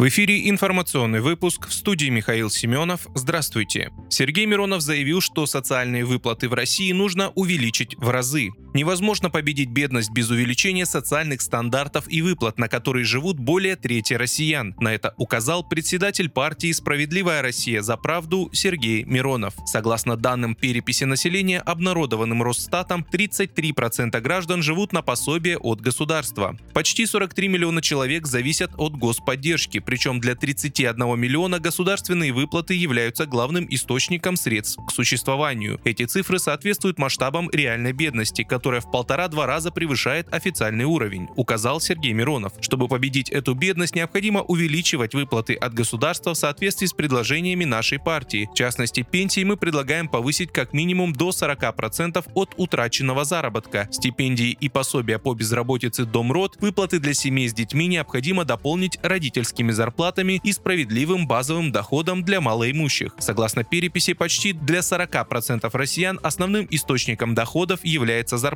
В эфире информационный выпуск в студии Михаил Семенов. Здравствуйте. Сергей Миронов заявил, что социальные выплаты в России нужно увеличить в разы. Невозможно победить бедность без увеличения социальных стандартов и выплат, на которые живут более трети россиян. На это указал председатель партии «Справедливая Россия за правду» Сергей Миронов. Согласно данным переписи населения, обнародованным Росстатом, 33% граждан живут на пособие от государства. Почти 43 миллиона человек зависят от господдержки, причем для 31 миллиона государственные выплаты являются главным источником средств к существованию. Эти цифры соответствуют масштабам реальной бедности, которая в полтора-два раза превышает официальный уровень, указал Сергей Миронов. Чтобы победить эту бедность, необходимо увеличивать выплаты от государства в соответствии с предложениями нашей партии. В частности, пенсии мы предлагаем повысить как минимум до 40% от утраченного заработка. Стипендии и пособия по безработице Домрод, выплаты для семей с детьми необходимо дополнить родительскими зарплатами и справедливым базовым доходом для малоимущих. Согласно переписи, почти для 40% россиян основным источником доходов является зарплата.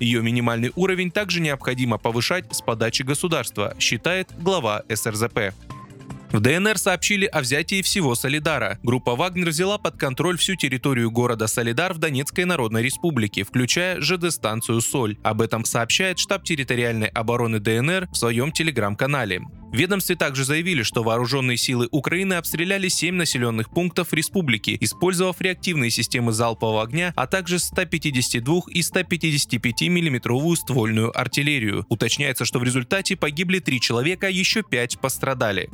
Ее минимальный уровень также необходимо повышать с подачи государства, считает глава СРЗП. В ДНР сообщили о взятии всего Солидара. Группа «Вагнер» взяла под контроль всю территорию города Солидар в Донецкой Народной Республике, включая ЖД-станцию «Соль». Об этом сообщает штаб территориальной обороны ДНР в своем телеграм-канале. Ведомстве также заявили, что вооруженные силы Украины обстреляли 7 населенных пунктов республики, использовав реактивные системы залпового огня, а также 152 и 155 миллиметровую ствольную артиллерию. Уточняется, что в результате погибли 3 человека, еще 5 пострадали.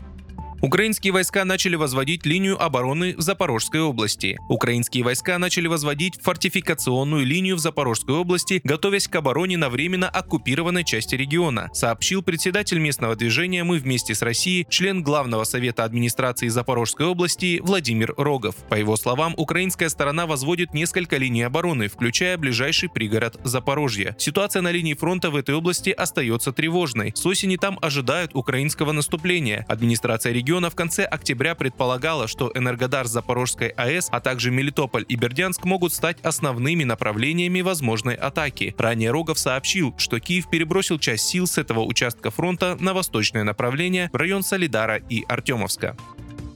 Украинские войска начали возводить линию обороны в Запорожской области. Украинские войска начали возводить фортификационную линию в Запорожской области, готовясь к обороне на временно оккупированной части региона, сообщил председатель местного движения «Мы вместе с Россией», член Главного совета администрации Запорожской области Владимир Рогов. По его словам, украинская сторона возводит несколько линий обороны, включая ближайший пригород Запорожья. Ситуация на линии фронта в этой области остается тревожной. С осени там ожидают украинского наступления. Администрация региона региона в конце октября предполагала, что Энергодар Запорожской АЭС, а также Мелитополь и Бердянск могут стать основными направлениями возможной атаки. Ранее Рогов сообщил, что Киев перебросил часть сил с этого участка фронта на восточное направление в район Солидара и Артемовска.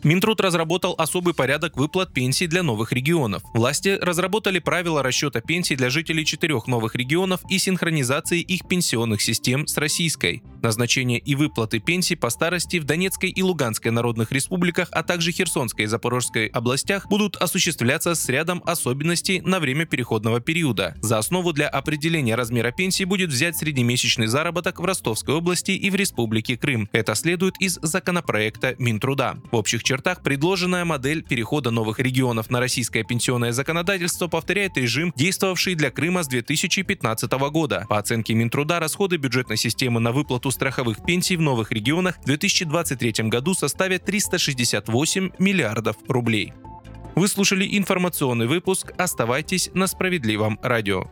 Минтруд разработал особый порядок выплат пенсий для новых регионов. Власти разработали правила расчета пенсий для жителей четырех новых регионов и синхронизации их пенсионных систем с российской. Назначение и выплаты пенсий по старости в Донецкой и Луганской народных республиках, а также Херсонской и Запорожской областях будут осуществляться с рядом особенностей на время переходного периода. За основу для определения размера пенсии будет взять среднемесячный заработок в Ростовской области и в Республике Крым. Это следует из законопроекта Минтруда. В общих чертах предложенная модель перехода новых регионов на российское пенсионное законодательство повторяет режим, действовавший для Крыма с 2015 года. По оценке Минтруда, расходы бюджетной системы на выплату страховых пенсий в новых регионах в 2023 году составят 368 миллиардов рублей. Вы слушали информационный выпуск. Оставайтесь на справедливом радио.